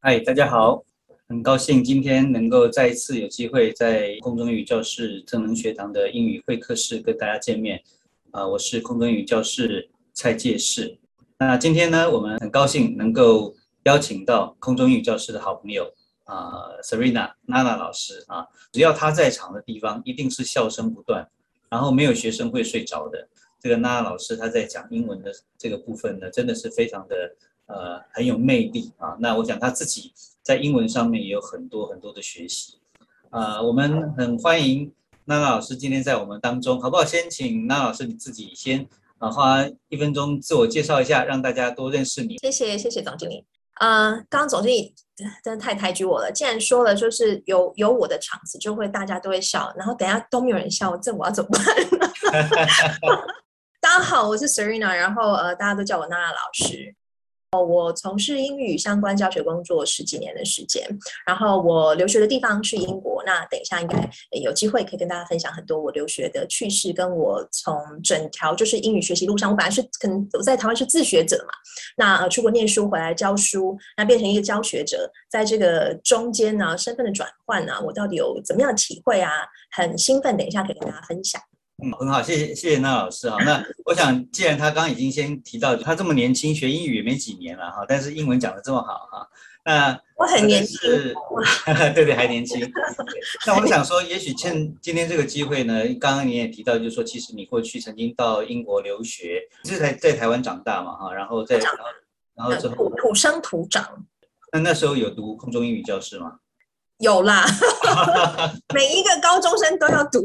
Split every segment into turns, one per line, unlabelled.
嗨，大家好，很高兴今天能够再一次有机会在空中语教室正能学堂的英语会客室跟大家见面。啊，我是空中语教室蔡介士。那今天呢，我们很高兴能够邀请到空中英语教室的好朋友啊，Serena 娜娜老师啊。只要她在场的地方，一定是笑声不断，然后没有学生会睡着的。这个娜娜老师她在讲英文的这个部分呢，真的是非常的。呃，很有魅力啊。那我想他自己在英文上面也有很多很多的学习。呃，我们很欢迎娜娜老师今天在我们当中，好不好？先请娜娜老师你自己先啊，花一分钟自我介绍一下，让大家多认识你。
谢谢，谢谢总经理。呃，刚刚总经理真的太抬举我了。既然说了，就是有有我的场子，就会大家都会笑。然后等下都没有人笑，这我要怎么办？大家好，我是 Serena，然后呃，大家都叫我娜娜老师。哦，我从事英语相关教学工作十几年的时间，然后我留学的地方是英国。那等一下应该有机会可以跟大家分享很多我留学的趣事，跟我从整条就是英语学习路上，我本来是可能我在台湾是自学者嘛，那呃出国念书回来教书，那变成一个教学者，在这个中间呢，身份的转换呢，我到底有怎么样的体会啊？很兴奋，等一下可以跟大家分享。
嗯，很好，谢谢谢谢那老师哈。那我想，既然他刚刚已经先提到，他这么年轻学英语也没几年了哈，但是英文讲的这么好哈，那
我很年轻，
对对，还年轻。那我想说，也许趁今天这个机会呢，刚刚你也提到，就是说，其实你过去曾经到英国留学，是在在台湾长大嘛哈，然后在然后之后
土土生土长。
那那时候有读空中英语教室吗？
有啦，每一个高中生都要读，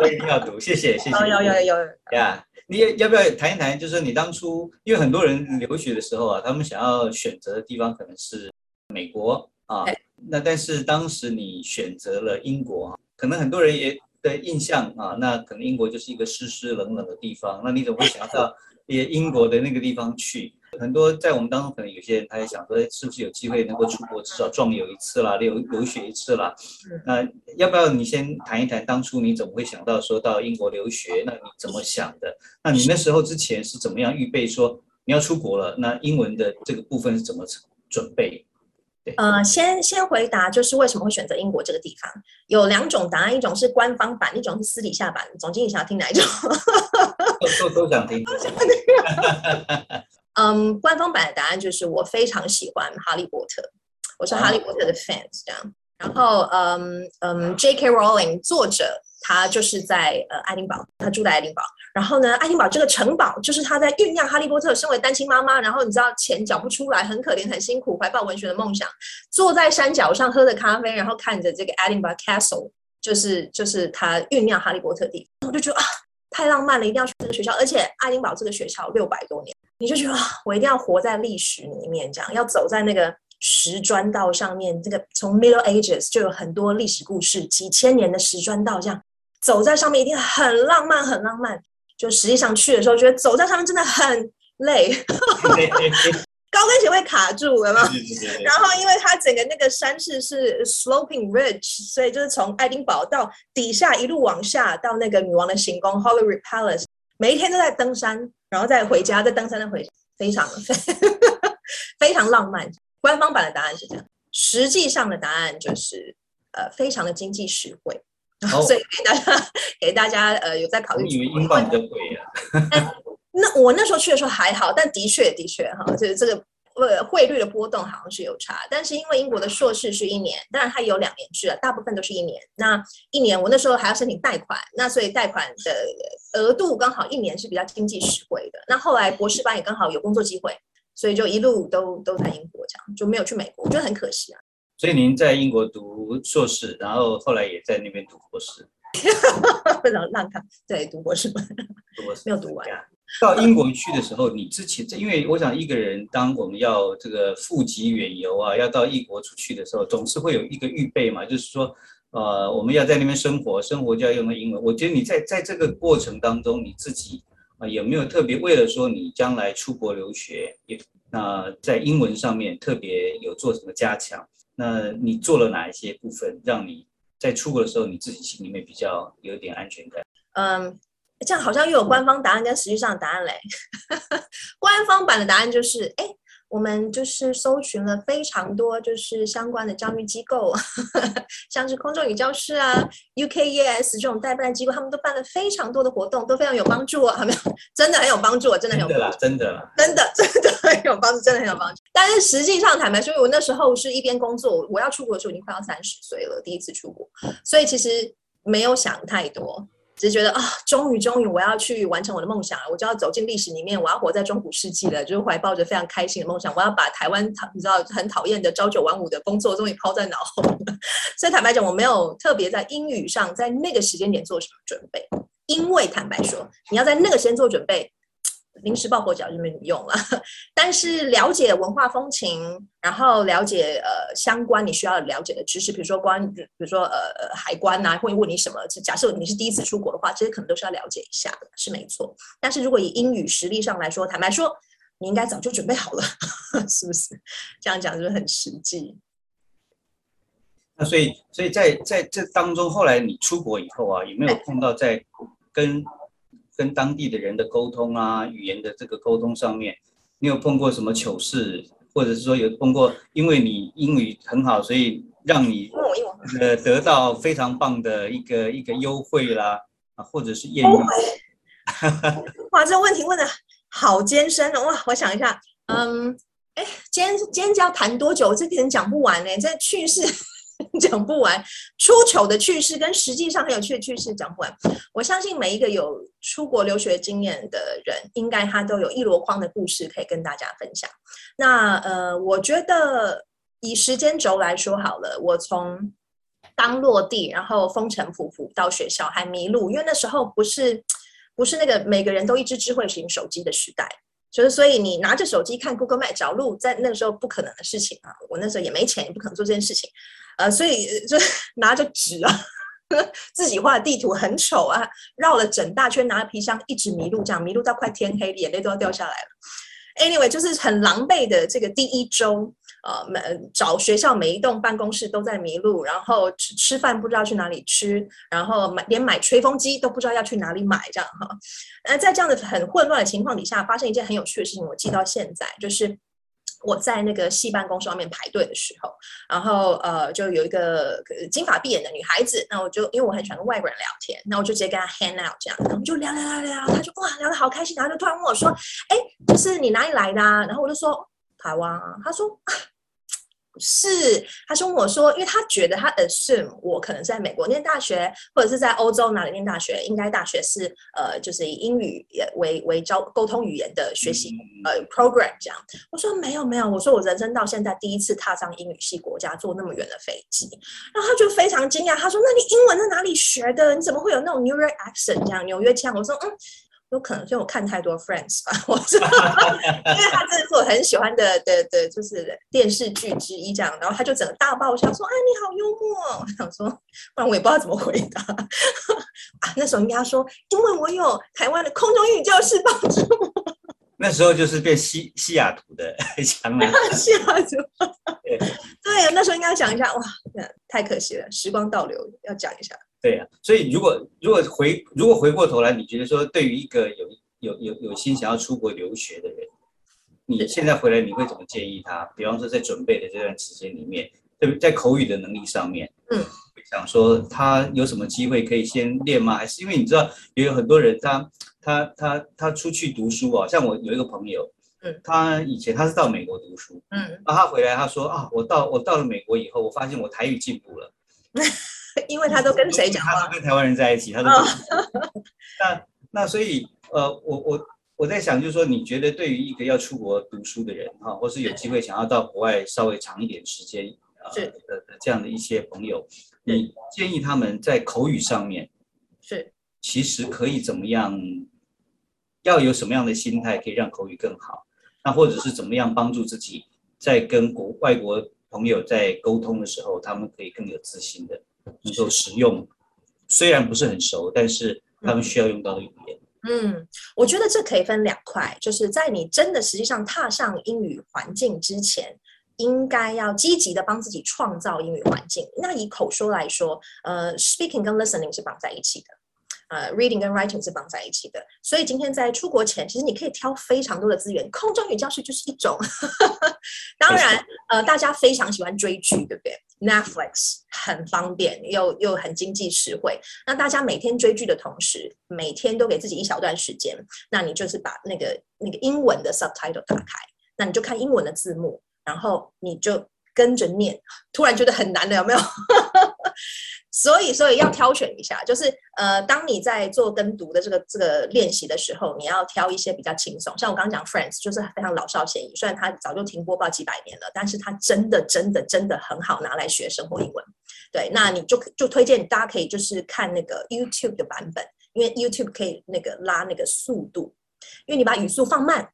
都
一定要读。谢谢，谢谢。
有有有有
呀，你要不要谈一谈？就是你当初，因为很多人留学的时候啊，他们想要选择的地方可能是美国啊，那但是当时你选择了英国，可能很多人也的印象啊，那可能英国就是一个湿湿冷冷的地方，那你怎么会想要到也英国的那个地方去？很多在我们当中，可能有些人他也想说，是不是有机会能够出国，至少壮游一次啦，留留学一次啦？那要不要你先谈一谈，当初你怎么会想到说到英国留学？那你怎么想的？那你那时候之前是怎么样预备说你要出国了？那英文的这个部分是怎么准备？
呃，先先回答，就是为什么会选择英国这个地方？有两种答案，一种是官方版，一种是私底下版。总经理想要听哪一种？
都都想听。
嗯，官方版的答案就是我非常喜欢哈利波特，我是哈利波特的 fans 这样。然后，嗯嗯，J.K. Rowling 作者他就是在呃爱丁堡，他住在爱丁堡。然后呢，爱丁堡这个城堡就是他在酝酿哈利波特身为单亲妈妈，然后你知道钱缴不出来，很可怜很辛苦，怀抱文学的梦想，坐在山脚上喝着咖啡，然后看着这个爱丁堡 Castle，就是就是他酝酿哈利波特地方。我就觉得啊，太浪漫了，一定要去这个学校。而且爱丁堡这个学校六百多年。你就觉得我一定要活在历史里面，这样要走在那个石砖道上面。这个从 Middle Ages 就有很多历史故事，几千年的石砖道，这样走在上面一定很浪漫，很浪漫。就实际上去的时候，觉得走在上面真的很累，高跟鞋会卡住，有吗？然后因为它整个那个山势是 sloping ridge，所以就是从爱丁堡到底下一路往下到那个女王的行宫 Holyrood Palace。每一天都在登山，然后再回家，再登山再回，非常 非常浪漫。官方版的答案是这样，实际上的答案就是呃，非常的经济实惠。所以给大家给大家呃有在考虑。
以为英镑比较贵
啊？那我那时候去的时候还好，但的确的确哈，就是这个。呃，汇率的波动好像是有差，但是因为英国的硕士是一年，当然它有两年制了，大部分都是一年。那一年我那时候还要申请贷款，那所以贷款的额度刚好一年是比较经济实惠的。那后来博士班也刚好有工作机会，所以就一路都都在英国这样，就没有去美国，我觉得很可惜啊。
所以您在英国读硕士，然后后来也在那边读博士，
非常浪看，对，读博士读博士，没有读完。
到英国去的时候，你之前，因为我想一个人，当我们要这个赴极远游啊，要到异国出去的时候，总是会有一个预备嘛，就是说，呃，我们要在那边生活，生活就要用到英文。我觉得你在在这个过程当中，你自己啊有没有特别为了说你将来出国留学，也那在英文上面特别有做什么加强？那你做了哪一些部分，让你在出国的时候你自己心里面比较有点安全感？
嗯。这样好像又有官方答案跟实际上的答案嘞。官方版的答案就是：哎，我们就是搜寻了非常多就是相关的教育机构，像是空中语教室啊、UKES 这种代办机构，他们都办了非常多的活动，都非常有帮助啊，没有？真的很有帮助，真的很有
真的啦，真的啦，
真的真的很有帮助，真的很有帮助。但是实际上坦白说，我那时候是一边工作，我要出国的时候已经快要三十岁了，第一次出国，所以其实没有想太多。只是觉得啊，终于终于我要去完成我的梦想了，我就要走进历史里面，我要活在中古世纪了，就是怀抱着非常开心的梦想，我要把台湾你知道很讨厌的朝九晚五的工作终于抛在脑后。所以坦白讲，我没有特别在英语上在那个时间点做什么准备，因为坦白说，你要在那个时间做准备。临时抱佛脚就没用了，但是了解文化风情，然后了解呃相关你需要了解的知识，比如说关，比如说呃呃海关啊，会问你什么？假设你是第一次出国的话，这些可能都是要了解一下的，是没错。但是如果以英语实力上来说，坦白说，你应该早就准备好了，是不是？这样讲是不是很实际？
那所以，所以在在这当中，后来你出国以后啊，有没有碰到在跟？跟当地的人的沟通啊，语言的这个沟通上面，你有碰过什么糗事，或者是说有碰过，因为你英语很好，所以让你呃得到非常棒的一个一个优惠啦，啊，或者是艳遇。
哇，这个问题问的好艰深哦！哇，我想一下，嗯，哎，今天今天要谈多久？这可能讲不完呢，这趣事。讲不完，出糗的趣事跟实际上很有趣的趣事讲不完。我相信每一个有出国留学经验的人，应该他都有一箩筐的故事可以跟大家分享。那呃，我觉得以时间轴来说好了，我从刚落地，然后风尘仆仆到学校还迷路，因为那时候不是不是那个每个人都一只智慧型手机的时代，就是所以你拿着手机看 Google Map 找路，在那个时候不可能的事情啊。我那时候也没钱，也不可能做这件事情。呃，所以就拿着纸啊，自己画的地图很丑啊，绕了整大圈，拿着皮箱一直迷路，这样迷路到快天黑，眼泪都要掉下来了。Anyway，就是很狼狈的这个第一周，呃，每找学校每一栋办公室都在迷路，然后吃吃饭不知道去哪里吃，然后买连买吹风机都不知道要去哪里买，这样哈。呃，在这样的很混乱的情况底下，发生一件很有趣的事情，我记到现在就是。我在那个戏办公室外面排队的时候，然后呃，就有一个金发碧眼的女孩子，那我就因为我很喜欢跟外国人聊天，那我就直接跟她 hang out 这样，我们就聊聊聊聊，她就哇聊得好开心，然后就突然问我说，哎，就是你哪里来的？啊？然后我就说台湾啊，她说。是，他说我说，因为他觉得他 assume 我可能在美国念大学，或者是在欧洲哪里念大学，应该大学是呃，就是以英语为为交沟通语言的学习呃 program 这样。我说没有没有，我说我人生到现在第一次踏上英语系国家，坐那么远的飞机。然后他就非常惊讶，他说那你英文在哪里学的？你怎么会有那种 New York accent 这样纽约腔？我说嗯。有可能，因为我看太多 Friends 吧，我知道，因为他这是我很喜欢的的的，就是电视剧之一这样，然后他就整个大爆笑说：“哎，你好幽默。”我想说，不然我也不知道怎么回答啊。那时候应该说，因为我有台湾的空中英语教室帮助我。
那时候就是变西西雅图的
西雅图。对，那时候应该讲一下，哇，太可惜了，时光倒流，要讲一下。
对呀，所以如果如果回如果回过头来，你觉得说对于一个有有有有心想要出国留学的人，你现在回来你会怎么建议他？比方说在准备的这段时间里面，对在口语的能力上面，嗯，想说他有什么机会可以先练吗？还是因为你知道也有很多人他他他他出去读书啊，像我有一个朋友，嗯，他以前他是到美国读书，嗯，然后他回来他说啊，我到我到了美国以后，我发现我台语进步了。
因为他都跟谁讲话？
他都跟台湾人在一起，他都。那那所以呃，我我我在想，就是说，你觉得对于一个要出国读书的人哈，或是有机会想要到国外稍微长一点时间
啊
的的这样的一些朋友，你建议他们在口语上面
是
其实可以怎么样？要有什么样的心态可以让口语更好？那或者是怎么样帮助自己在跟国外国朋友在沟通的时候，他们可以更有自信的？能够使用，虽然不是很熟，但是他们需要用到的语言。
嗯，我觉得这可以分两块，就是在你真的实际上踏上英语环境之前，应该要积极的帮自己创造英语环境。那以口说来说，呃，speaking 跟 listening 是绑在一起的。呃，reading 跟 writing 是绑在一起的。所以今天在出国前，其实你可以挑非常多的资源，空中语教室就是一种。当然，呃，大家非常喜欢追剧，对不对？Netflix 很方便，又又很经济实惠。那大家每天追剧的同时，每天都给自己一小段时间，那你就是把那个那个英文的 subtitle 打开，那你就看英文的字幕，然后你就。跟着念，突然觉得很难了，有没有？所以，所以要挑选一下，就是呃，当你在做跟读的这个这个练习的时候，你要挑一些比较轻松。像我刚刚讲，Friends 就是非常老少咸宜，虽然它早就停播报几百年了，但是它真的真的真的很好拿来学生活英文。对，那你就就推荐大家可以就是看那个 YouTube 的版本，因为 YouTube 可以那个拉那个速度，因为你把语速放慢，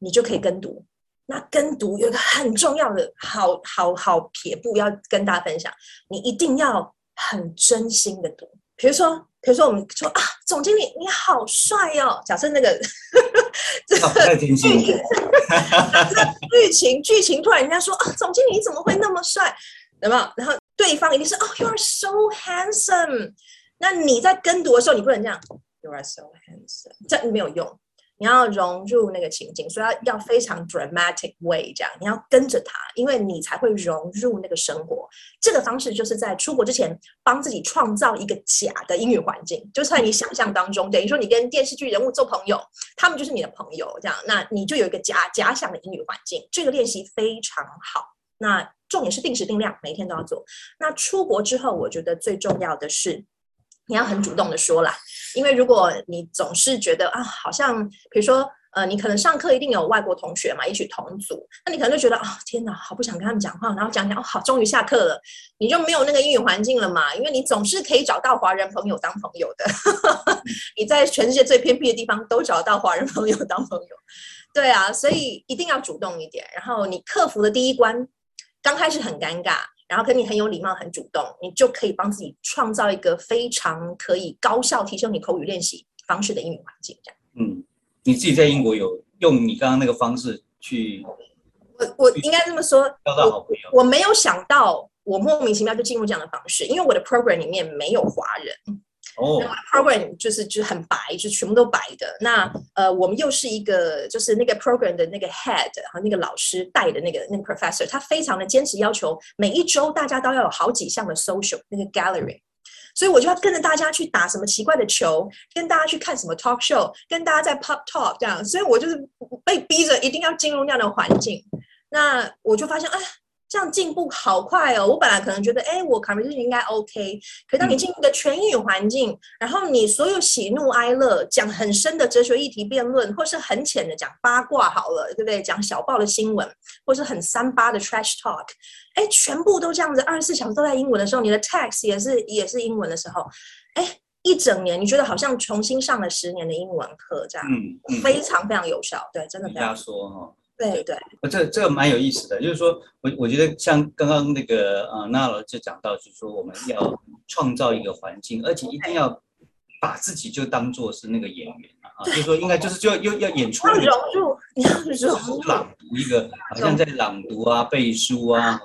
你就可以跟读。那跟读有一个很重要的好好好撇步要跟大家分享，你一定要很真心的读。比如说，比如说我们说啊，总经理你好帅哦。假设那个
这个剧情，
剧情剧情突然人家说啊，总经理你怎么会那么帅？有没有？然后对方一定是哦，You are so handsome。那你在跟读的时候，你不能这样，You are so handsome，这没有用。你要融入那个情境，所以要要非常 dramatic way 这样，你要跟着他，因为你才会融入那个生活。这个方式就是在出国之前帮自己创造一个假的英语环境，就在你想象当中，等于说你跟电视剧人物做朋友，他们就是你的朋友，这样，那你就有一个假假想的英语环境。这个练习非常好。那重点是定时定量，每天都要做。那出国之后，我觉得最重要的是。你要很主动的说啦，因为如果你总是觉得啊，好像比如说，呃，你可能上课一定有外国同学嘛，一起同组，那你可能就觉得啊，天哪，好不想跟他们讲话，然后讲讲哦，好，终于下课了，你就没有那个英语环境了嘛，因为你总是可以找到华人朋友当朋友的，你在全世界最偏僻的地方都找到华人朋友当朋友，对啊，所以一定要主动一点，然后你克服的第一关，刚开始很尴尬。然后跟你很有礼貌、很主动，你就可以帮自己创造一个非常可以高效提升你口语练习方式的英语环境。这样，
嗯，你自己在英国有用你刚刚那个方式去？
我我应该这么说，
交到好朋友。
我没有想到，我莫名其妙就进入这样的方式，因为我的 program 里面没有华人。
哦
，program 就是就很白，就全部都白的。那呃，我们又是一个就是那个 program 的那个 head 和那个老师带的那个那个 professor，他非常的坚持要求每一周大家都要有好几项的 social 那个 gallery，所以我就要跟着大家去打什么奇怪的球，跟大家去看什么 talk show，跟大家在 pop talk 这样，所以我就是被逼着一定要进入那样的环境。那我就发现，哎。这样进步好快哦！我本来可能觉得，哎，我 conversation 应该 OK，可当你进入一个全英语环境，然后你所有喜怒哀乐讲很深的哲学议题辩论，或是很浅的讲八卦好了，对不对？讲小报的新闻，或是很三八的 trash talk，哎，全部都这样子，二十四小时都在英文的时候，你的 text 也是也是英文的时候，哎，一整年你觉得好像重新上了十年的英文课这样，嗯，非常非常有效，对，真的。
大家说哈。
对对，
这这个蛮有意思的，就是说我我觉得像刚刚那个呃，娜老就讲到，就是说我们要创造一个环境，而且一定要把自己就当做是那个演员啊，就是说应该就是就要要演出
融入，你要融入
朗读一个，好像在朗读啊、背书啊，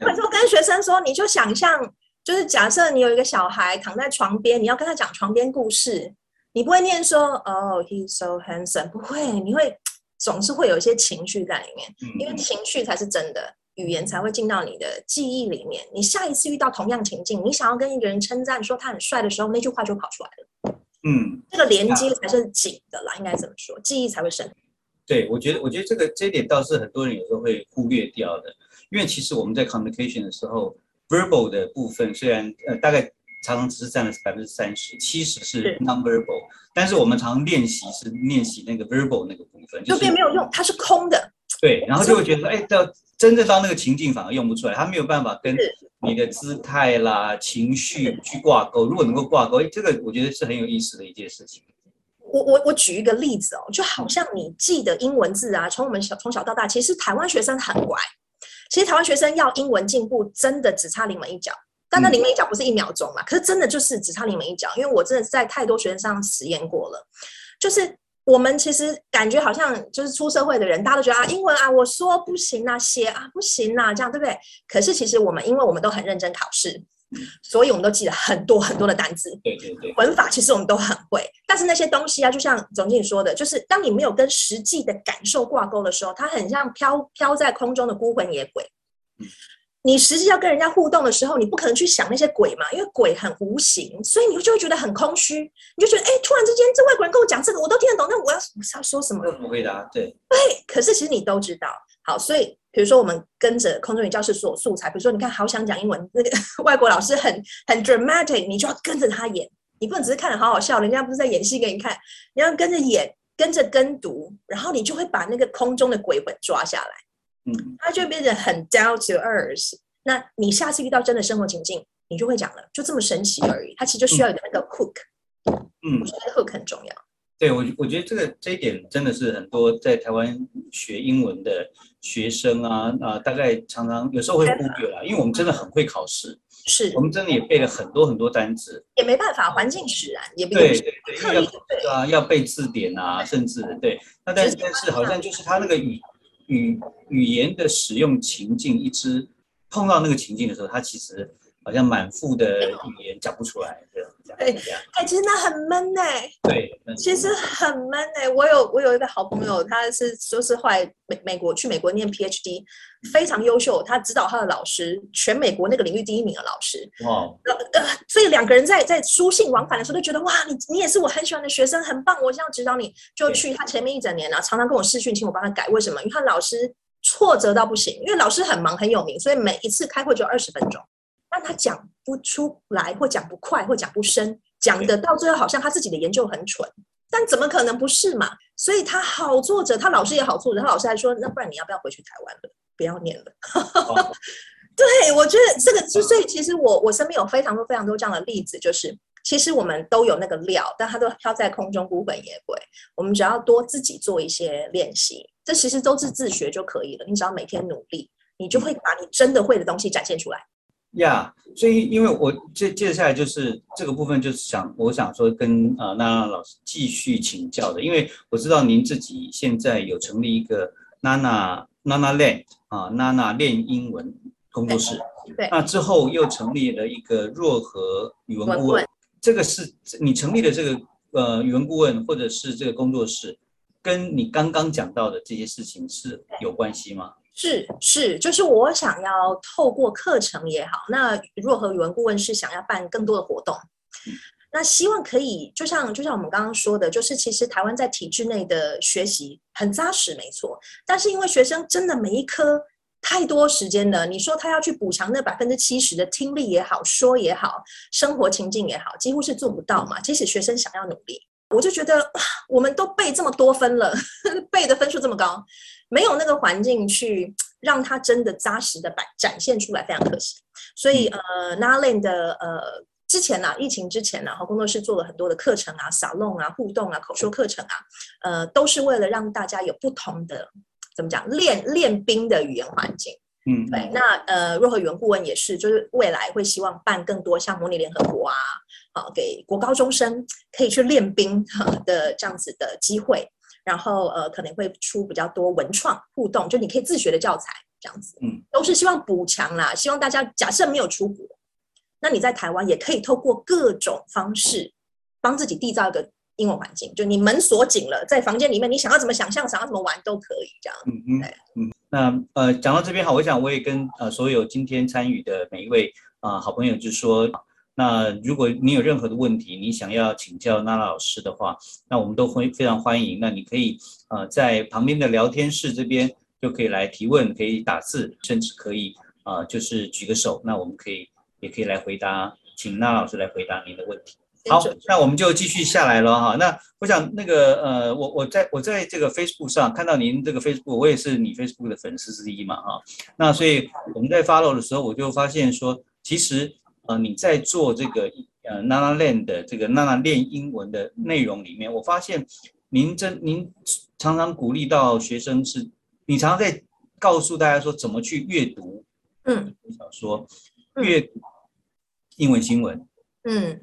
或者说跟学生说，你就想象，就是假设你有一个小孩躺在床边，你要跟他讲床边故事，你不会念说哦，he's so handsome，不会，你会。总是会有一些情绪在里面，因为情绪才是真的，语言才会进到你的记忆里面。你下一次遇到同样情境，你想要跟一个人称赞说他很帅的时候，那句话就跑出来了。
嗯，
这个连接才是紧的啦，应该怎么说？记忆才会深。
对，我觉得，我觉得这个这一点倒是很多人有时候会忽略掉的，因为其实我们在 communication 的时候，verbal 的部分虽然呃大概。常常只是占了百分之三十，七十是 nonverbal，但是我们常练习是练习那个 verbal 那个部分，
就变没有用，它是空的。
对，然后就会觉得说，哎，到真正到那个情境反而用不出来，它没有办法跟你的姿态啦、情绪去挂钩。如果能够挂钩，哎，这个我觉得是很有意思的一件事情。
我我我举一个例子哦，就好像你记得英文字啊，从我们小从小到大，其实台湾学生很乖，其实台湾学生要英文进步，真的只差临门一脚。但那临门一脚不是一秒钟嘛？可是真的就是只差临门一脚，因为我真的在太多学生上实验过了。就是我们其实感觉好像就是出社会的人，大家都觉得啊，英文啊，我说不行啊，写啊不行啊，这样对不对？可是其实我们因为我们都很认真考试，所以我们都记了很多很多的单词。
对对对，
文法其实我们都很会，但是那些东西啊，就像总经理说的，就是当你没有跟实际的感受挂钩的时候，它很像飘飘在空中的孤魂野鬼。你实际要跟人家互动的时候，你不可能去想那些鬼嘛，因为鬼很无形，所以你就会觉得很空虚，你就觉得哎，突然之间这外国人跟我讲这个，我都听得懂，那我要我要说什么？
怎么回答？对
对，可是其实你都知道。好，所以比如说我们跟着空中语教室所有素材，比如说你看好想讲英文，那个 外国老师很很 dramatic，你就要跟着他演，你不能只是看着好好笑，人家不是在演戏给你看，你要跟着演，跟着跟读，然后你就会把那个空中的鬼魂抓下来。
嗯，
它就变得很 down to earth。那你下次遇到真的生活情境，你就会讲了，就这么神奇而已。它其实就需要一个那个 hook，
嗯。
我，觉得 hook 很重要。
对我我觉得这个这一点真的是很多在台湾学英文的学生啊啊，大概常常有时候会忽略了，因为我们真的很会考试，
是。
我们真的也背了很多很多单词，
也没办法，环境使然，也不
对对对，要啊，要背字典啊，甚至对，那但是但是好像就是他那个语语语言的使用情境，一直碰到那个情境的时候，他其实好像满腹的语言讲不出来，
对
对
哎、其实那很闷哎、
对，嗯
其实很闷哎、我有我有一个好朋友，他是就是后来美美国去美国念 PhD，非常优秀，他指导他的老师全美国那个领域第一名的老师，
哇，
呃呃，所以两个人在在书信往返的时候，都觉得哇，你你也是我很喜欢的学生，很棒，我这样指导你，就去他前面一整年啊，常常跟我试训，请我帮他改，为什么？因为他老师挫折到不行，因为老师很忙很有名，所以每一次开会就二十分钟，但他讲不出来，或讲不快，或讲不深，讲的到最后好像他自己的研究很蠢，但怎么可能不是嘛？所以他好作者，他老师也好作者，他老师还说，那不然你要不要回去台湾了？不要念了。
哇
对，我觉得这个之所以其实我我身边有非常多非常多这样的例子，就是其实我们都有那个料，但它都飘在空中孤魂野鬼。我们只要多自己做一些练习，这其实都是自学就可以了。你只要每天努力，你就会把你真的会的东西展现出来。
呀所以因为我接接下来就是这个部分，就是想我想说跟呃娜娜老师继续请教的，因为我知道您自己现在有成立一个娜娜娜娜练啊娜娜练英文工作室，
对
那之后又成立了一个若和语文顾问，这个是你成立的这个呃语文顾问或者是这个工作室，跟你刚刚讲到的这些事情是有关系吗？
是是，就是我想要透过课程也好，那若和语文顾问是想要办更多的活动，那希望可以就像就像我们刚刚说的，就是其实台湾在体制内的学习很扎实，没错，但是因为学生真的每一科太多时间了，你说他要去补偿那百分之七十的听力也好，说也好，生活情境也好，几乎是做不到嘛。即使学生想要努力，我就觉得哇我们都背这么多分了，背的分数这么高，没有那个环境去让他真的扎实的摆展现出来，非常可惜。所以呃 n a l a n 的呃之前呢、疫情之前呢、和工作室做了很多的课程啊、撒弄啊、互动啊、口说课程啊，呃，都是为了让大家有不同的怎么讲练练兵的语言环境。
嗯，
对，那呃，若和语言顾问也是，就是未来会希望办更多像模拟联合国啊，啊，给国高中生可以去练兵哈的这样子的机会，然后呃，可能会出比较多文创互动，就你可以自学的教材这样子，
嗯，
都是希望补强啦，希望大家假设没有出国，那你在台湾也可以透过各种方式帮自己缔造一个英文环境，就你门锁紧了，在房间里面，你想要怎么想象，想要怎么玩都可以这样。
嗯嗯嗯，那呃，讲到这边好，我想我也跟呃所有今天参与的每一位啊、呃好朋友就说，那如果你有任何的问题，你想要请教娜娜老师的话，那我们都会非常欢迎。那你可以呃在旁边的聊天室这边就可以来提问，可以打字，甚至可以啊、呃就是举个手，那我们可以也可以来回答，请娜娜老师来回答您的问题。好，那我们就继续下来了哈。那我想那个呃，我我在我在这个 Facebook 上看到您这个 Facebook，我也是你 Facebook 的粉丝之一嘛哈。那所以我们在 follow 的时候，我就发现说，其实呃你在做这个呃娜娜练的这个娜娜练英文的内容里面，我发现您真您常常鼓励到学生是，你常常在告诉大家说怎么去阅读
嗯
小说，
嗯
阅读英文新闻。
嗯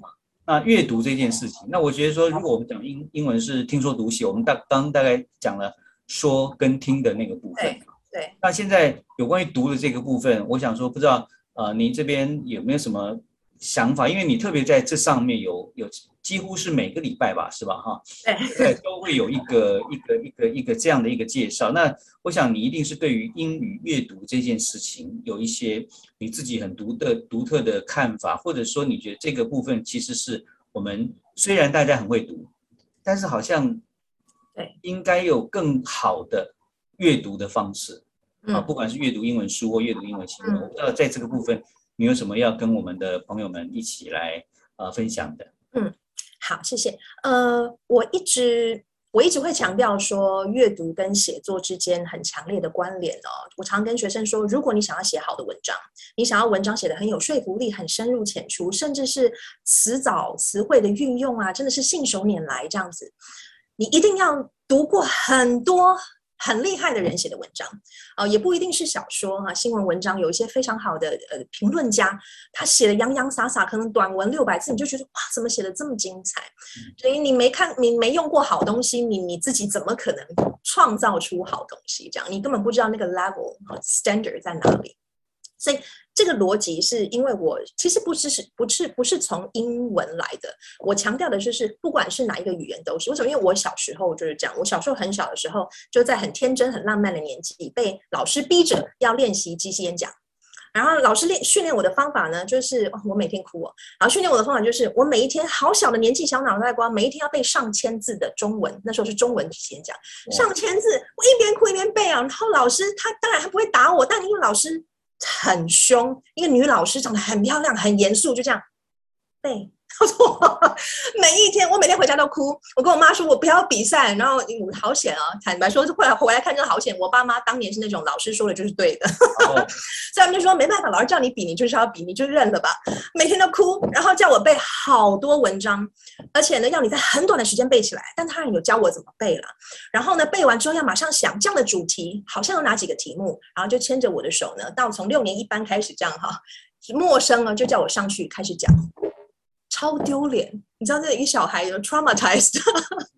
那阅读这件事情，那我觉得说，如果我们讲英英文是听说读写，我们大刚大概讲了说跟听的那个部分。
对，
那现在有关于读的这个部分，我想说，不知道呃，您这边有没有什么想法？因为你特别在这上面有有几乎是每个礼拜吧，是吧？哈，
对，
都会有一个一个一个一个这样的一个介绍。那我想你一定是对于英语阅读这件事情有一些你自己很独的独特的看法，或者说你觉得这个部分其实是我们虽然大家很会读，但是好像
对
应该有更好的阅读的方式啊，
嗯
不管是阅读英文书或阅读英文新闻，
嗯
我不知道在这个部分你有什么要跟我们的朋友们一起来呃分享的。
嗯好，谢谢。呃，我一直我一直会强调说，阅读跟写作之间很强烈的关联哦。我常跟学生说，如果你想要写好的文章，你想要文章写得很有说服力、很深入浅出，甚至是词藻、词汇的运用啊，真的是信手拈来这样子，你一定要读过很多。很厉害的人写的文章，呃，也不一定是小说哈、新闻文章有一些非常好的呃评论家，他写的洋洋洒洒，可能短文六百字，你就觉得哇，怎么写的这么精彩？所以你没看，你没用过好东西，你你自己怎么可能创造出好东西？这样你根本不知道那个 level 和 standard 在哪里。所以这个逻辑是因为我其实不是是不是不是从英文来的，我强调的就是不管是哪一个语言都是。为什么？因为我小时候就是这样，我小时候很小的时候，就在很天真、很浪漫的年纪，被老师逼着要练习即席演讲。然后老师练训练我的方法呢，就是、哦、我每天哭哦。然后训练我的方法就是，我每一天好小的年纪，小脑袋瓜，每一天要背上千字的中文，那时候是中文演讲，上千字，我一边哭一边背啊。然后老师他当然他不会打我，但因为老师很凶，一个女老师长得很漂亮，很严肃，就这样背。他说每一天，我每天回家都哭。我跟我妈说，我不要比赛，然后嗯好险啊！坦白说，后来回来看真的好险。我爸妈当年是那种老师说的就是对的，
哦，
所以他们就说没办法，老师叫你比，你就是要比，你就认了吧。每天都哭，然后叫我背好多文章，而且呢要你在很短的时间背起来。但他有教我怎么背了。然后呢背完之后要马上想这样的主题好像有哪几个题目，然后就牵着我的手呢，到从六年一班开始这样哈，陌生了就叫我上去开始讲。超丢脸，你知道这一小孩有 traumatized，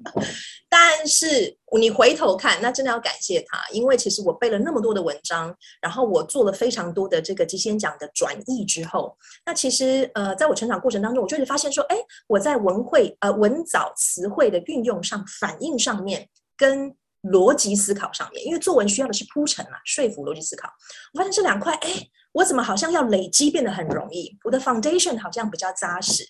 但是你回头看，那真的要感谢他，因为其实我背了那么多的文章，然后我做了非常多的这个即先讲的转译之后，那其实呃，在我成长过程当中，我就是发现说，哎，我在文汇呃文藻词汇的运用上、反应上面跟。逻辑思考上面，因为作文需要的是铺陈嘛，说服、逻辑思考。我发现这两块，哎，我怎么好像要累积变得很容易？我的 foundation 好像比较扎实。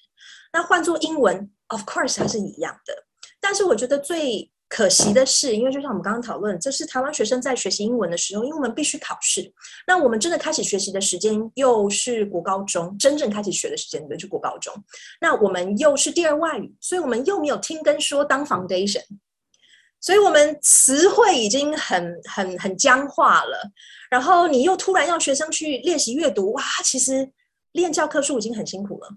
那换做英文，of course 还是一样的。但是我觉得最可惜的是，因为就像我们刚刚讨论，这是台湾学生在学习英文的时候，因为我们必须考试。那我们真的开始学习的时间又是国高中，真正开始学的时间就是国高中。那我们又是第二外语，所以我们又没有听跟说当 foundation。所以我们词汇已经很很很僵化了，然后你又突然让学生去练习阅读，哇，其实练教科书已经很辛苦了，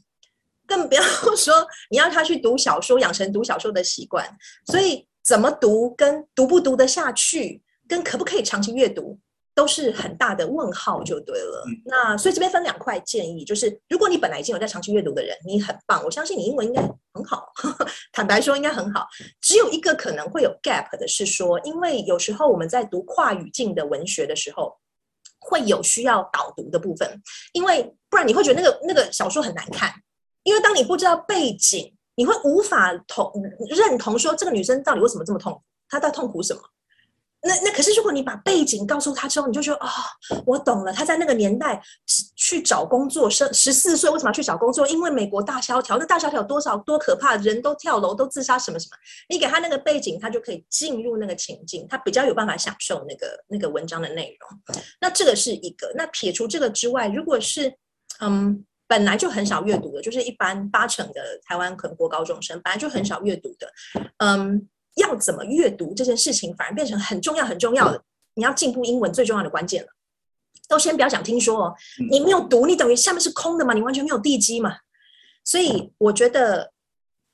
更不要说你要他去读小说，养成读小说的习惯。所以怎么读，跟读不读得下去，跟可不可以长期阅读，都是很大的问号，就对了。那所以这边分两块建议，就是如果你本来已经有在长期阅读的人，你很棒，我相信你英文应该很好，坦白说应该很好。只有一个可能会有 gap 的是说，因为有时候我们在读跨语境的文学的时候，会有需要导读的部分，因为不然你会觉得那个那个小说很难看，因为当你不知道背景，你会无法同认同说这个女生到底为什么这么痛苦，她在痛苦什么。那那可是，如果你把背景告诉他之后，你就觉得哦，我懂了。他在那个年代去找工作，十十四岁为什么要去找工作？因为美国大萧条，那大萧条多少多可怕，人都跳楼，都自杀，什么什么。你给他那个背景，他就可以进入那个情境，他比较有办法享受那个那个文章的内容。那这个是一个。那撇除这个之外，如果是嗯本来就很少阅读的，就是一般八成的台湾可能国高中生本来就很少阅读的，嗯。要怎么阅读这件事情，反而变成很重要、很重要的。你要进步英文最重要的关键了。都先不要讲听说哦，你没有读，你等于下面是空的嘛，你完全没有地基嘛。所以我觉得，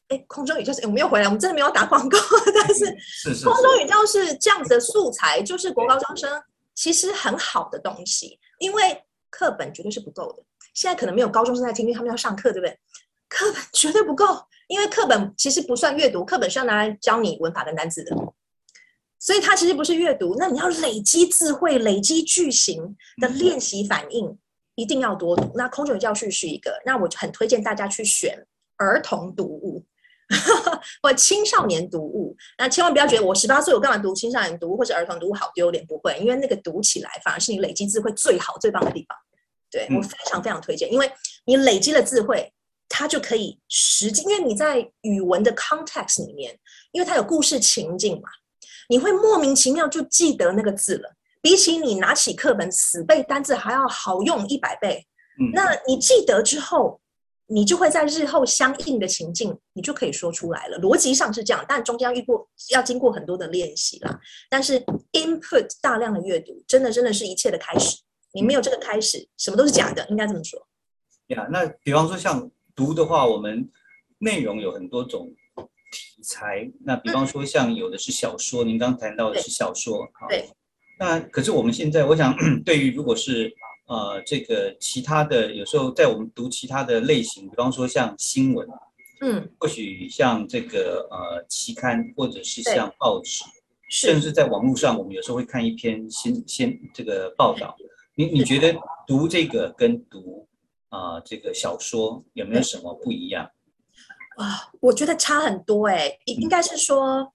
哎，空中语教室，我们又回来，我们真的没有打广告，但是
是是
空中语教室这样子的素材，就是国高中生其实很好的东西，因为课本绝对是不够的。现在可能没有高中生在听，因为他们要上课，对不对？课本绝对不够。因为课本其实不算阅读，课本是要拿来教你文法跟单词的，所以它其实不是阅读。那你要累积智慧、累积句型的练习反应，一定要多读。那空中教室是一个，那我很推荐大家去选儿童读物或青少年读物。那千万不要觉得我十八岁我干嘛读青少年读物或者儿童读物好丢脸，不会，因为那个读起来反而是你累积智慧最好最棒的地方。对我非常非常推荐，因为你累积了智慧，它就可以实际，因为你在语文的 context 里面，因为它有故事情境嘛，你会莫名其妙就记得那个字了。比起你拿起课本死背单字还要好用一百倍，那你记得之后，你就会在日后相应的情境，你就可以说出来了。逻辑上是这样，但中间遇过要经过很多的练习啦。但是 input 大量的阅读，真的真的是一切的开始。你没有这个开始，什么都是假的，应该这么说。
呀，那比方说像读的话，我们内容有很多种题材。那比方说像有的是小说，您刚谈到的是小说，
对。
那可是我们现在，我想对于如果是呃这个其他的，有时候在我们读其他的类型，比方说像新闻，
嗯，
或许像这个呃期刊，或者是像报纸，甚至在网络上，我们有时候会看一篇新新这个报道。你你觉得读这个跟读啊这个小说有没有什么不一样？
啊，我觉得差很多哎，应该是说。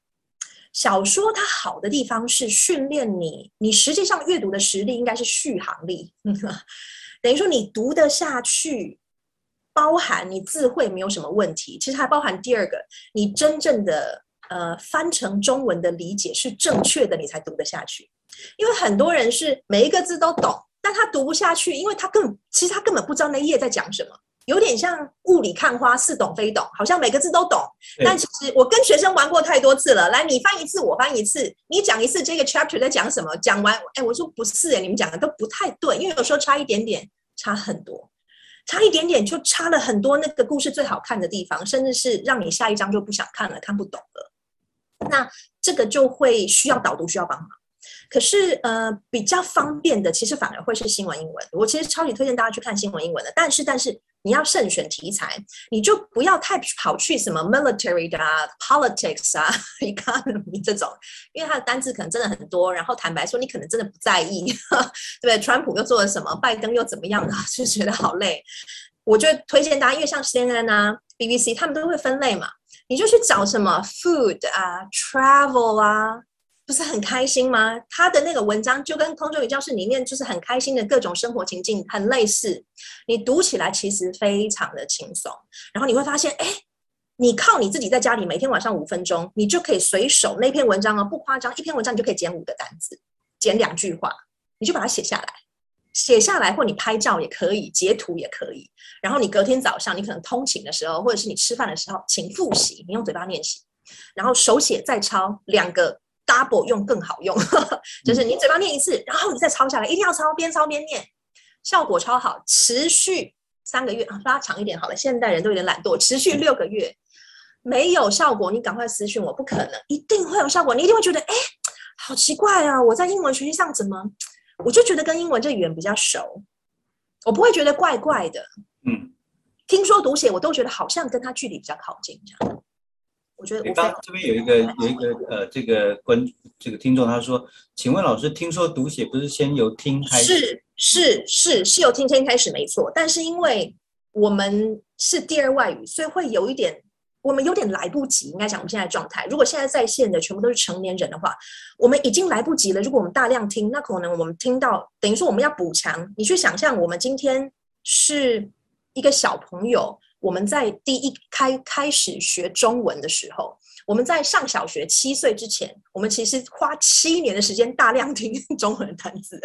小说它好的地方是训练你，你实际上阅读的实力应该是续航力，等于说你读得下去，包含你字会没有什么问题，其实还包含第二个，你真正的呃翻成中文的理解是正确的，你才读得下去。因为很多人是每一个字都懂，但他读不下去，因为他根本其实他根本不知道那页在讲什么。有点像雾里看花，似懂非懂，好像每个字都懂。但其实我跟学生玩过太多次了。来，你翻一次，我翻一次，你讲一次这个 chapter 在讲什么？讲完，哎，我说不是哎，你们讲的都不太对，因为有时候差一点点，差很多，差一点点就差了很多那个故事最好看的地方，甚至是让你下一章就不想看了，看不懂了。那这个就会需要导读，需要帮忙。可是，呃，比较方便的，其实反而会是新闻英文。我其实超级推荐大家去看新闻英文的。但是，但是你要慎选题材，你就不要太跑去什么 military 的啊、politics 啊、economy 这种，因为它的单字可能真的很多。然后坦白说，你可能真的不在意，对不对？川普又做了什么？拜登又怎么样啊？就觉得好累。我就推荐大家，因为像 CNN 啊、BBC 他们都会分类嘛，你就去找什么 food 啊、travel 啊。不是很开心吗？他的那个文章就跟空中语教室里面就是很开心的各种生活情境很类似，你读起来其实非常的轻松。然后你会发现，哎，你靠你自己在家里每天晚上五分钟，你就可以随手那篇文章哦，不夸张，一篇文章你就可以剪五个单词，剪两句话，你就把它写下来，写下来或你拍照也可以，截图也可以。然后你隔天早上你可能通勤的时候，或者是你吃饭的时候，请复习，你用嘴巴练习，然后手写再抄两个。Double 用更好用，就是你嘴巴念一次，然后你再抄下来，一定要抄，边抄边念，效果超好，持续三个月啊，拉长一点好了。现代人都有点懒惰，持续六个月没有效果，你赶快私讯我，不可能，一定会有效果，你一定会觉得，哎，好奇怪啊，我在英文学习上怎么，我就觉得跟英文这语言比较熟，我不会觉得怪怪的，
嗯，
听说读写我都觉得好像跟他距离比较靠近这样。我觉得我，
刚这边有一个有一个呃，这个观这个听众他说，请问老师，听说读写不是先由听开
始？是是是是由听先开始，没错。但是因为我们是第二外语，所以会有一点，我们有点来不及。应该讲我们现在状态，如果现在在线的全部都是成年人的话，我们已经来不及了。如果我们大量听，那可能我们听到等于说我们要补强。你去想象，我们今天是一个小朋友。我们在第一开开始学中文的时候，我们在上小学七岁之前，我们其实花七年的时间大量听 中文单词，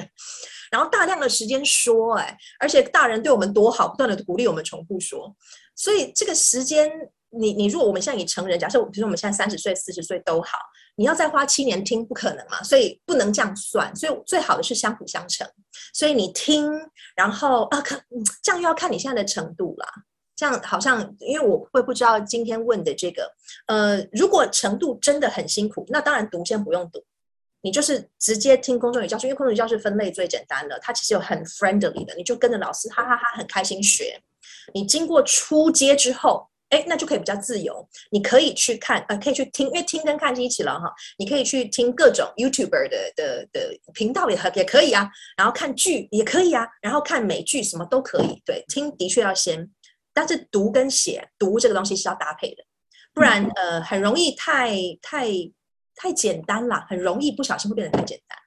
然后大量的时间说，哎，而且大人对我们多好，不断的鼓励我们重复说。所以这个时间，你你如果我们现在已成人，假设比如说我们现在三十岁、四十岁都好，你要再花七年听，不可能嘛？所以不能这样算。所以最好的是相辅相成。所以你听，然后啊，可这样又要看你现在的程度啦。这样好像，因为我会不知道今天问的这个，呃，如果程度真的很辛苦，那当然读先不用读，你就是直接听空中语教室，因为空中语教室分类最简单了，它其实有很 friendly 的，你就跟着老师哈哈哈很开心学。你经过初阶之后，哎，那就可以比较自由。你可以去看，呃，可以去听，因为听跟看是一起了哈。你可以去听各种 YouTuber 的的的频道也也可以啊，然后看剧也可以啊，然后看美剧什么都可以。对，听的确要先，但是读跟写读这个东西是要搭配的，不然呃很容易太太太简单了，很容易不小心会变得太简单。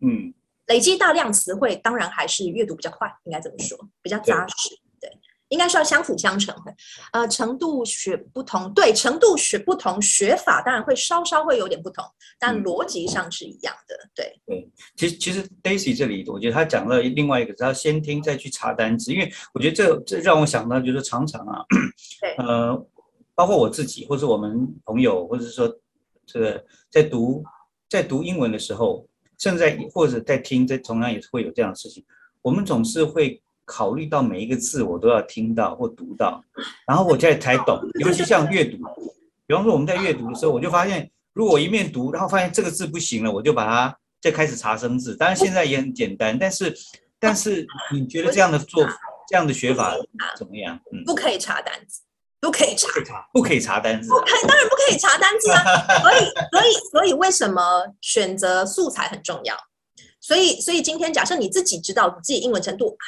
嗯，
累积大量词汇，当然还是阅读比较快，应该这么说，比较扎实。应该是要相辅相成的，呃，程度学不同，对，程度学不同，学法当然会稍稍会有点不同，但逻辑上是一样的，对。
对，其实其实 Daisy 这里，我觉得他讲了另外一个，他先听再去查单词，因为我觉得这这让我想到就是常常啊，
对，
呃，包括我自己或者我们朋友，或者是说这个在读在读英文的时候，甚至在或者在听，这同样也是会有这样的事情，我们总是会。考虑到每一个字我都要听到或读到，然后我再才懂。尤其像阅读，比方说我们在阅读的时候，我就发现，如果我一面读，然后发现这个字不行了，我就把它再开始查生字。当然现在也很简单，但是但是你觉得这样的做这样的学法怎么样？
嗯，不可以查单词，不可以查，
不可以查单词，
不可以，当然不可以查单字啊。所以所以所以为什么选择素材很重要？所以所以今天假设你自己知道你自己英文程度。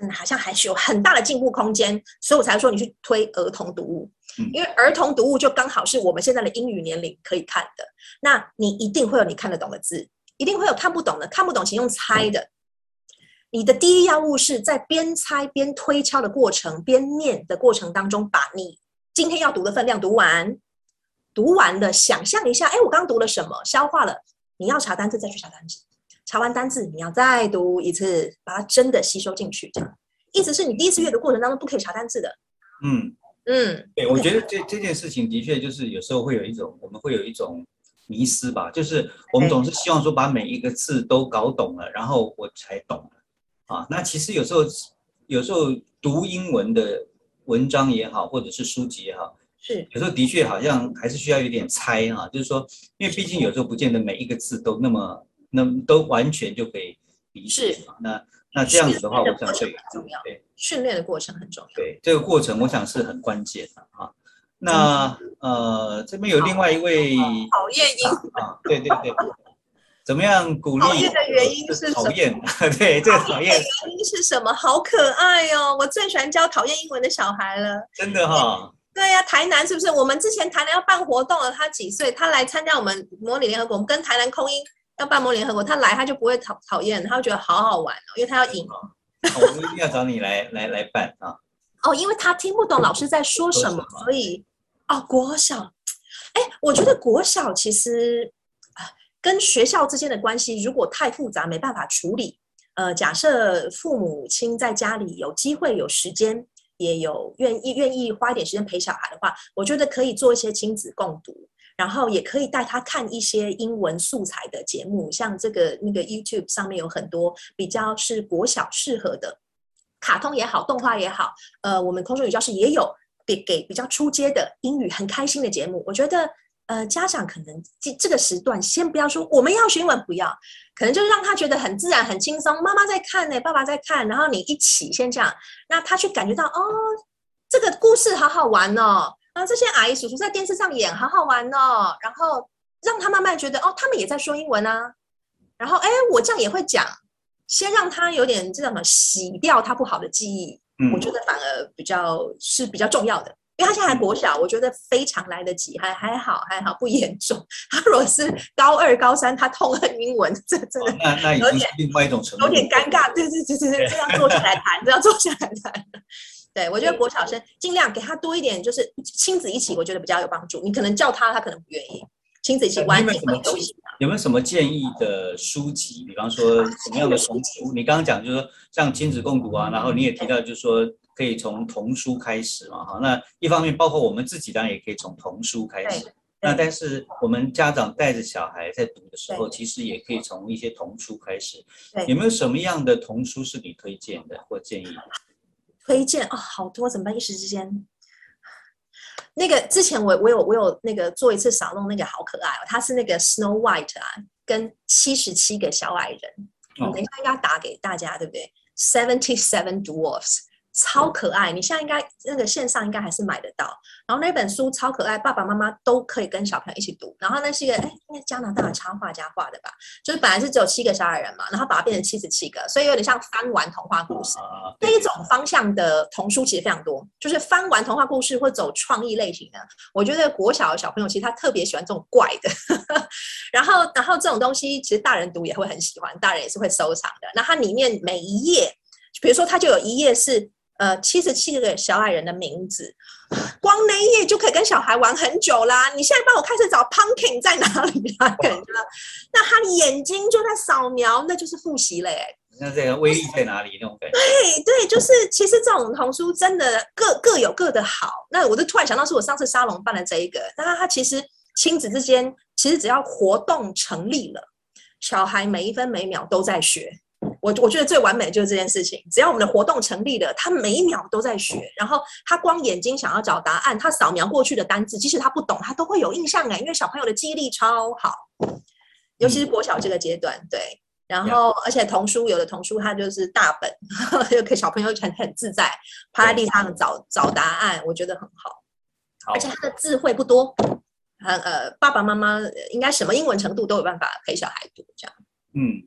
嗯，好像还是有很大的进步空间，所以我才说你去推儿童读物，因为儿童读物就刚好是我们现在的英语年龄可以看的。那你一定会有你看得懂的字，一定会有看不懂的，看不懂请用猜的。你的第一要务是在边猜边推敲的过程，边念的过程当中，把你今天要读的分量读完，读完了，想象一下，哎，我刚读了什么，消化了，你要查单词再去查单词。查完单字，你要再读一次，把它真的吸收进去。这样，意思是你第一次阅读过程当中不可以查单字的。
嗯
嗯，
对，我觉得这这件事情的确就是有时候会有一种，我们会有一种迷失吧，就是我们总是希望说把每一个字都搞懂了，然后我才懂了啊。那其实有时候有时候读英文的文章也好，或者是书籍也好，
是
有时候的确好像还是需要有点猜啊，就是说，因为毕竟有时候不见得每一个字都那么。那都完全就可以理解嘛？那那这样子的话，我想
对对，训练的过程很重要。
对这个过程，我想是很关键的啊。那呃，这边有另外一位
讨厌英
啊，对对对，怎么样鼓励？
讨厌的原因是
讨厌，对这个讨厌
原因是什么？好可爱哦！我最喜欢教讨厌英文的小孩了，
真的哈。
对呀，台南是不是？我们之前台南要办活动了，他几岁？他来参加我们模拟联合国，我们跟台南空音。要办模联合国，他来他就不会讨讨厌，他会觉得好好玩哦，因为他要赢哦。
我们一定要找你来来来办啊！
哦，因为他听不懂老师在说什么，所以哦，国小，哎，我觉得国小其实啊，跟学校之间的关系如果太复杂，没办法处理。呃，假设父母亲在家里有机会、有时间，也有愿意愿意花一点时间陪小孩的话，我觉得可以做一些亲子共读。然后也可以带他看一些英文素材的节目，像这个那个 YouTube 上面有很多比较是国小适合的卡通也好，动画也好，呃，我们空中语教室也有给给比较出街的英语很开心的节目。我觉得，呃，家长可能这这个时段先不要说我们要学英文，不要，可能就是让他觉得很自然、很轻松。妈妈在看呢，爸爸在看，然后你一起先这样，那他去感觉到哦，这个故事好好玩哦。啊，这些阿姨叔叔在电视上演，好好玩哦。然后让他慢慢觉得，哦，他们也在说英文啊。然后，哎，我这样也会讲，先让他有点这什么洗掉他不好的记忆。嗯，我觉得反而比较是比较重要的，因为他现在还国小，我觉得非常来得及，还还好还好不严重。他如果是高二高三，他痛恨英文，这真的
那那有点另外一种程度，
有点尴尬。对对对对对，这样坐下来谈，这样坐下来谈。对，我觉得国小生尽量给他多一点，就是亲子一起，我觉得比较有帮助。你可能叫他，他可能不愿意。亲子一起玩，
有没有什么有没有什么建议的书籍？比方说什么样的童书？你刚刚讲就是说像亲子共读啊，然后你也提到就是说可以从童书开始嘛，哈。那一方面包括我们自己当然也可以从童书开始。那但是我们家长带着小孩在读的时候，其实也可以从一些童书开始。有没有什么样的童书是你推荐的或建议？
推荐啊，好多怎么办？一时之间，那个之前我我有我有那个做一次扫弄，那个好可爱哦，他是那个 Snow White 啊，跟七十七个小矮人。我等一下应该打给大家，对不对？Seventy Seven Dwarfs，超可爱。你现在应该那个线上应该还是买得到。然后那本书超可爱，爸爸妈妈都可以跟小朋友一起读。然后那是一个哎，应该加拿大的插画家画的吧？就是本来是只有七个小矮人嘛，然后把它变成七十七个，所以有点像翻完童话故事那一种方向的童书，其实非常多。就是翻完童话故事或走创意类型的，我觉得国小的小朋友其实他特别喜欢这种怪的。然后，然后这种东西其实大人读也会很喜欢，大人也是会收藏的。那它里面每一页，比如说它就有一页是。呃，七十七个小矮人的名字，光那一页就可以跟小孩玩很久啦。你现在帮我开始找 Pumpkin 在哪里啦？感觉，那他的眼睛就在扫描，那就是复习嘞。
那这个威力在哪里？那种感觉。
对对，就是其实这种童书真的各各有各的好。那我就突然想到，是我上次沙龙办的这一个，那他其实亲子之间，其实只要活动成立了，小孩每一分每秒都在学。我我觉得最完美的就是这件事情，只要我们的活动成立了，他每一秒都在学，然后他光眼睛想要找答案，他扫描过去的单字，即使他不懂，他都会有印象感，因为小朋友的记忆力超好，尤其是国小这个阶段，对。然后而且童书有的童书它就是大本，就可以小朋友很很自在趴在地上找找答案，我觉得很好。而且他的字会不多，呃呃，爸爸妈妈应该什么英文程度都有办法陪小孩读这样。
嗯。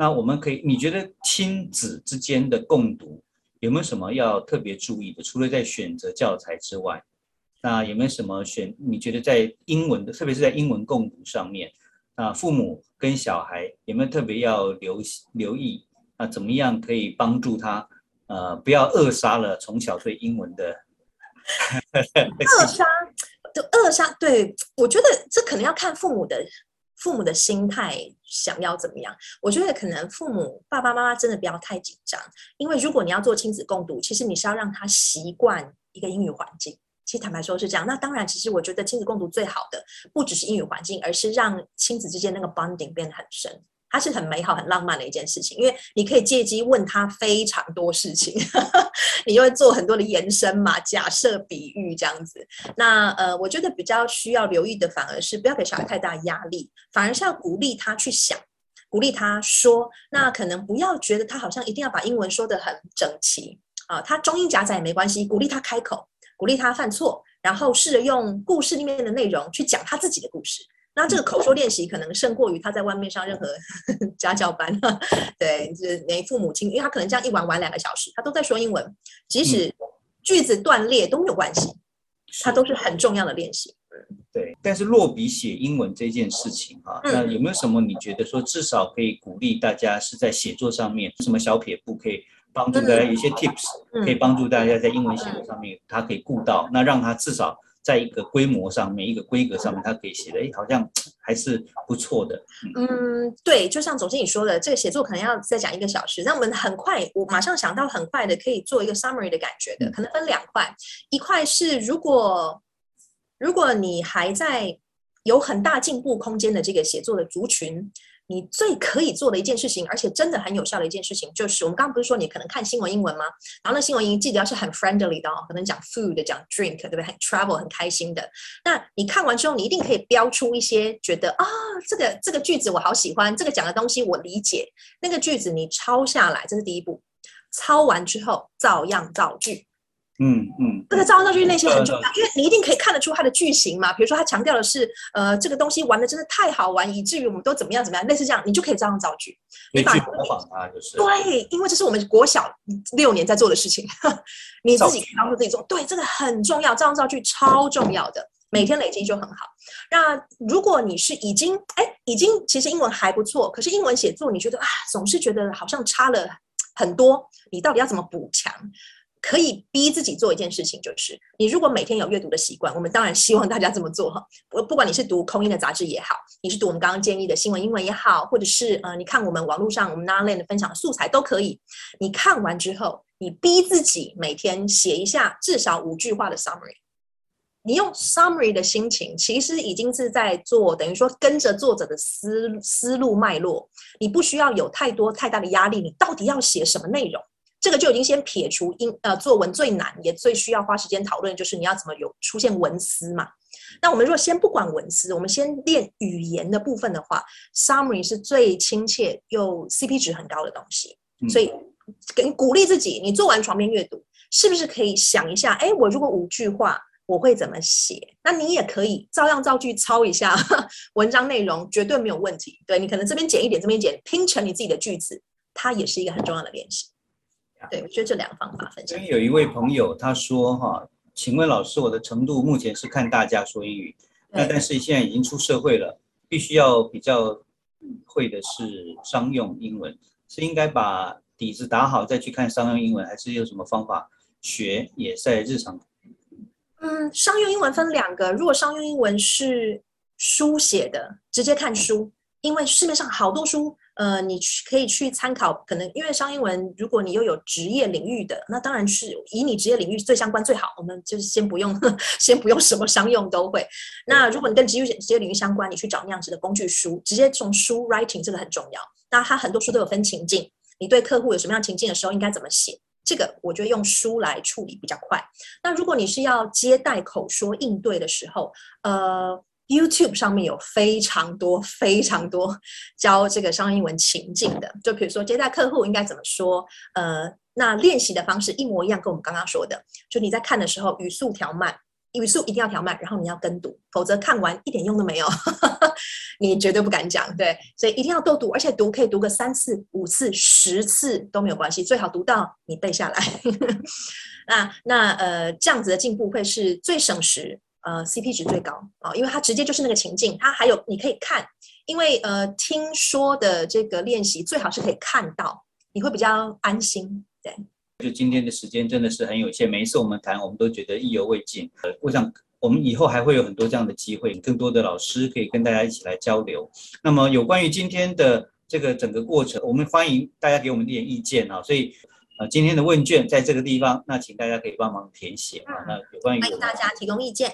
那我们可以，你觉得亲子之间的共读有没有什么要特别注意的？除了在选择教材之外，那有没有什么选？你觉得在英文的，特别是在英文共读上面，啊，父母跟小孩有没有特别要留留意？啊，怎么样可以帮助他？呃，不要扼杀了从小对英文的
扼杀，就扼杀。对我觉得这可能要看父母的。父母的心态想要怎么样？我觉得可能父母爸爸妈妈真的不要太紧张，因为如果你要做亲子共读，其实你是要让他习惯一个英语环境。其实坦白说是这样。那当然，其实我觉得亲子共读最好的不只是英语环境，而是让亲子之间那个 bonding 变得很深。它是很美好、很浪漫的一件事情，因为你可以借机问他非常多事情，你就会做很多的延伸嘛、假设、比喻这样子。那呃，我觉得比较需要留意的，反而是不要给小孩太大压力，反而是要鼓励他去想，鼓励他说。那可能不要觉得他好像一定要把英文说得很整齐啊，他中英夹杂也没关系，鼓励他开口，鼓励他犯错，然后试着用故事里面的内容去讲他自己的故事。那这个口说练习可能胜过于他在外面上任何 家教班，对，就是连父母亲，因为他可能这样一玩玩两个小时，他都在说英文，即使句子断裂都没有关系，他都是很重要的练习。
嗯，对。但是落笔写英文这件事情哈，那有没有什么你觉得说至少可以鼓励大家是在写作上面什么小撇步可以帮助大家，有些 tips 可以帮助大家在英文写作上面他可以顾到，那让他至少。在一个规模上面，一个规格上面，它可以写的，哎，好像还是不错的。
嗯，对，就像总经理说的，这个写作可能要再讲一个小时。那我们很快，我马上想到很快的可以做一个 summary 的感觉的，可能分两块，一块是如果如果你还在有很大进步空间的这个写作的族群。你最可以做的一件事情，而且真的很有效的一件事情，就是我们刚刚不是说你可能看新闻英文吗？然后那新闻英记得要是很 friendly 的哦，可能讲 food、讲 drink，对不对？很 travel 很开心的。那你看完之后，你一定可以标出一些觉得啊，这个这个句子我好喜欢，这个讲的东西我理解。那个句子你抄下来，这是第一步。抄完之后，照样造句。
嗯嗯，
这个照上去那些很重要，因为你一定可以看得出它的句型嘛。比如说，它强调的是，呃，这个东西玩的真的太好玩，以至于我们都怎么样怎么样，类似这样，你就可以照样造句。
你把模仿它就是。
对，因为这是我们国小六年在做的事情，你自己可以帮助自己做。对，这个很重要，照样造句超重要的，每天累积就很好。那如果你是已经哎，已经其实英文还不错，可是英文写作你觉得啊，总是觉得好像差了很多，你到底要怎么补强？可以逼自己做一件事情，就是你如果每天有阅读的习惯，我们当然希望大家这么做哈。不不管你是读空音的杂志也好，你是读我们刚刚建议的新闻英文也好，或者是呃，你看我们网络上我们 n a l a n 的分享的素材都可以。你看完之后，你逼自己每天写一下至少五句话的 summary。你用 summary 的心情，其实已经是在做，等于说跟着作者的思思路脉络，你不需要有太多太大的压力。你到底要写什么内容？这个就已经先撇除英呃作文最难也最需要花时间讨论，就是你要怎么有出现文思嘛。那我们如果先不管文思，我们先练语言的部分的话，summary 是最亲切又 CP 值很高的东西。所以给鼓励自己，你做完床边阅读，是不是可以想一下？哎，我如果五句话，我会怎么写？那你也可以照样造句抄一下 文章内容，绝对没有问题。对你可能这边剪一点，这边剪，拼成你自己的句子，它也是一个很重要的练习。对，我觉得这两个方法分享。
有一位朋友他说：“哈，请问老师，我的程度目前是看大家说英语，那但是现在已经出社会了，必须要比较会的是商用英文，是应该把底子打好再去看商用英文，还是有什么方法学也在日常？”
嗯，商用英文分两个。如果商用英文是书写的，直接看书，因为市面上好多书，呃，你去可以去参考。可能因为商英文，如果你又有职业领域的，那当然是以你职业领域最相关最好。我们就是先不用，先不用什么商用都会。那如果你跟职业职业领域相关，你去找那样子的工具书，直接从书 writing 这个很重要。那它很多书都有分情境，你对客户有什么样情境的时候，应该怎么写？这个我觉得用书来处理比较快。那如果你是要接待口说应对的时候，呃，YouTube 上面有非常多非常多教这个商英文情境的。就比如说接待客户应该怎么说，呃，那练习的方式一模一样，跟我们刚刚说的，就你在看的时候语速调慢。语速一定要调慢，然后你要跟读，否则看完一点用都没有，你绝对不敢讲。对，所以一定要多读，而且读可以读个三次、五次、十次都没有关系，最好读到你背下来。那那呃，这样子的进步会是最省时，呃，CP 值最高啊，因为它直接就是那个情境，它还有你可以看，因为呃，听说的这个练习最好是可以看到，你会比较安心。对。
就今天的时间真的是很有限，每一次我们谈，我们都觉得意犹未尽。呃，我想我们以后还会有很多这样的机会，更多的老师可以跟大家一起来交流。那么有关于今天的这个整个过程，我们欢迎大家给我们一点意见啊。所以，呃，今天的问卷在这个地方，那请大家可以帮忙填写啊。那有关于
欢迎大家提供意见。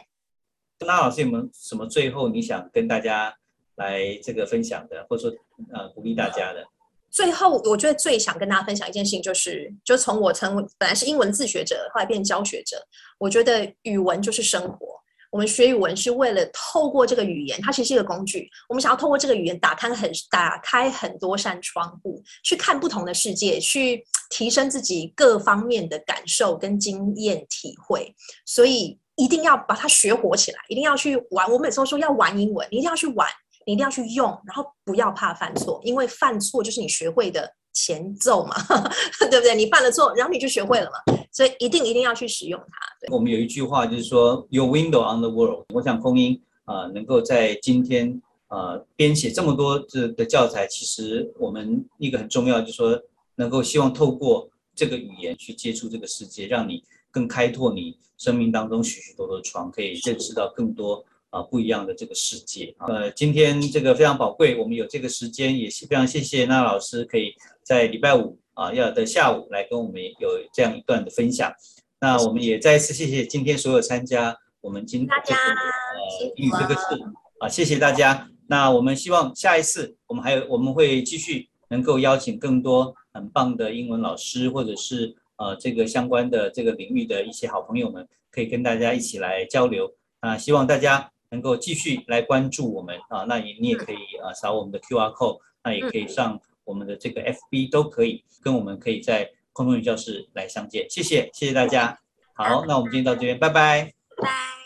那老师有没有什么最后你想跟大家来这个分享的，或者说呃鼓励大家的？
最后，我觉得最想跟大家分享一件事情，就是，就从我成本来是英文自学者，后来变教学者，我觉得语文就是生活。我们学语文是为了透过这个语言，它其实是一个工具。我们想要透过这个语言打开很打开很多扇窗户，去看不同的世界，去提升自己各方面的感受跟经验体会。所以一定要把它学活起来，一定要去玩。我每次都说要玩英文，你一定要去玩。你一定要去用，然后不要怕犯错，因为犯错就是你学会的前奏嘛，对不对？你犯了错，然后你就学会了嘛，所以一定一定要去使用它。
对我们有一句话就是说，Your window on the world。我想空英啊，能够在今天啊编写这么多的的教材，其实我们一个很重要就是说，能够希望透过这个语言去接触这个世界，让你更开拓你生命当中许许多多的窗，可以认识到更多。啊，不一样的这个世界。呃，今天这个非常宝贵，我们有这个时间，也是非常谢谢那老师可以在礼拜五啊要的下午来跟我们有这样一段的分享。那我们也再一次谢谢今天所有参加我们今
大家
呃英语这个课啊，谢谢大家。那我们希望下一次我们还有我们会继续能够邀请更多很棒的英文老师，或者是呃这个相关的这个领域的一些好朋友们，可以跟大家一起来交流。啊，希望大家。能够继续来关注我们啊，那你你也可以呃扫我们的 Q R code，那也可以上我们的这个 F B 都可以跟我们可以在空中语教室来相见，谢谢谢谢大家，好，那我们今天到这边，拜。拜，
拜。